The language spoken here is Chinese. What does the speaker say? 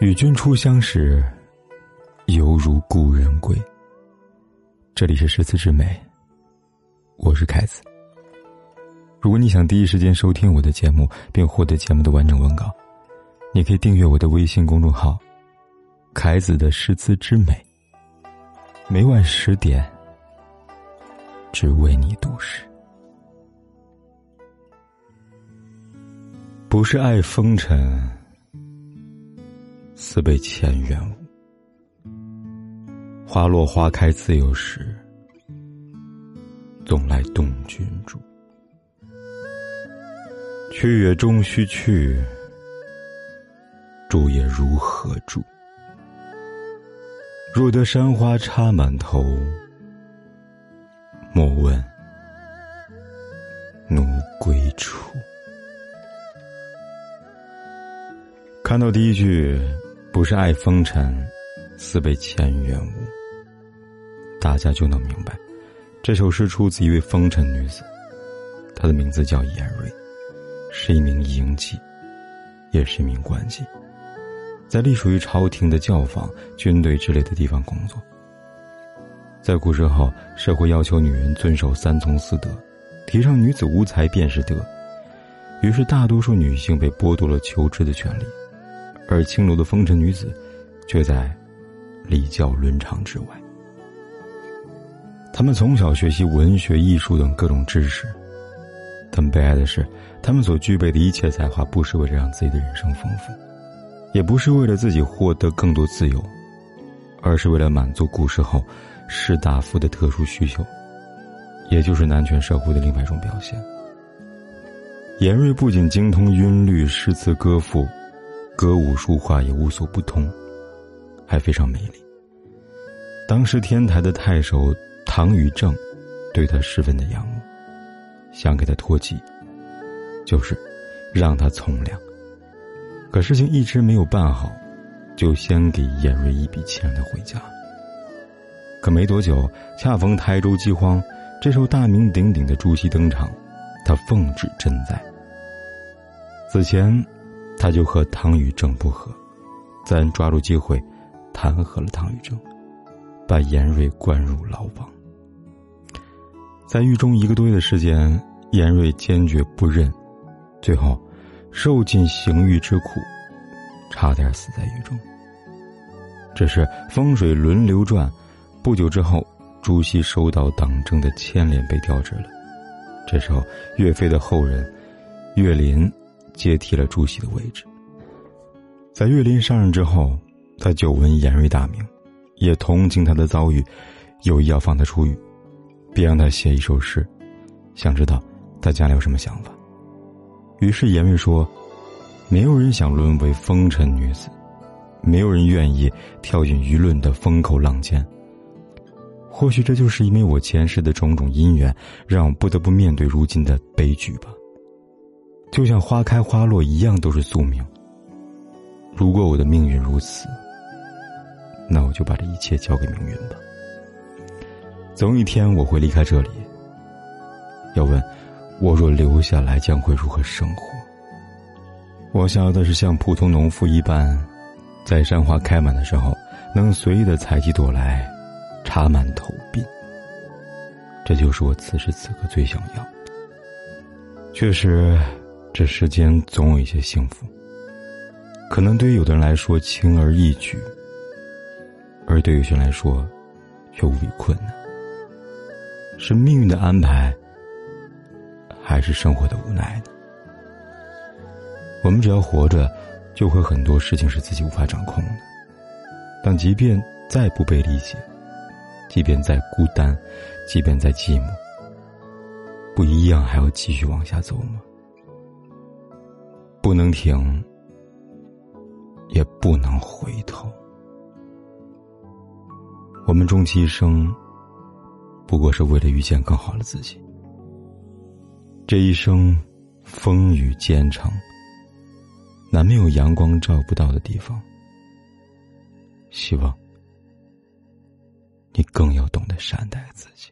与君初相识，犹如故人归。这里是诗词之美，我是凯子。如果你想第一时间收听我的节目，并获得节目的完整文稿，你可以订阅我的微信公众号“凯子的诗词之美”。每晚十点，只为你读诗。不是爱风尘。自被千缘误，花落花开自有时，总来动君住。去也终须去，住也如何住？若得山花插满头，莫问奴归处。看到第一句。不是爱风尘，似被前缘误。大家就能明白，这首诗出自一位风尘女子，她的名字叫严瑞，是一名营妓，也是一名官妓，在隶属于朝廷的教坊、军队之类的地方工作。在古时候，社会要求女人遵守三从四德，提倡女子无才便是德，于是大多数女性被剥夺了求知的权利。而青楼的风尘女子，却在礼教伦常之外。他们从小学习文学、艺术等各种知识，但悲哀的是，他们所具备的一切才华，不是为了让自己的人生丰富，也不是为了自己获得更多自由，而是为了满足古时候士大夫的特殊需求，也就是男权社会的另外一种表现。严瑞不仅精通韵律、诗词歌赋。歌舞书画也无所不通，还非常美丽。当时天台的太守唐禹正，对他十分的仰慕，想给他托寄，就是让他从良。可事情一直没有办好，就先给严瑞一笔钱让他回家。可没多久，恰逢台州饥荒，这时候大名鼎鼎的朱熹登场，他奉旨赈灾。此前。他就和唐禹正不和，咱抓住机会，弹劾了唐禹正，把严瑞关入牢房。在狱中一个多月的时间，严瑞坚决不认，最后受尽刑狱之苦，差点死在狱中。这是风水轮流转，不久之后，朱熹受到党争的牵连，被调职了。这时候，岳飞的后人岳林。接替了朱熹的位置。在岳林上任之后，他久闻严瑞大名，也同情他的遭遇，有意要放他出狱，并让他写一首诗，想知道他将来有什么想法。于是严瑞说：“没有人想沦为风尘女子，没有人愿意跳进舆论的风口浪尖。或许这就是因为我前世的种种因缘，让我不得不面对如今的悲剧吧。”就像花开花落一样，都是宿命。如果我的命运如此，那我就把这一切交给命运吧。总有一天我会离开这里。要问，我若留下来将会如何生活？我想要的是像普通农夫一般，在山花开满的时候，能随意的采几朵来，插满头鬓。这就是我此时此刻最想要的。确实。这世间总有一些幸福，可能对于有的人来说轻而易举，而对有些人来说，却无比困难。是命运的安排，还是生活的无奈呢？我们只要活着，就会很多事情是自己无法掌控的。但即便再不被理解，即便再孤单，即便再寂寞，不一样还要继续往下走吗？不能停，也不能回头。我们终其一生，不过是为了遇见更好的自己。这一生，风雨兼程，难免有阳光照不到的地方。希望你更要懂得善待自己。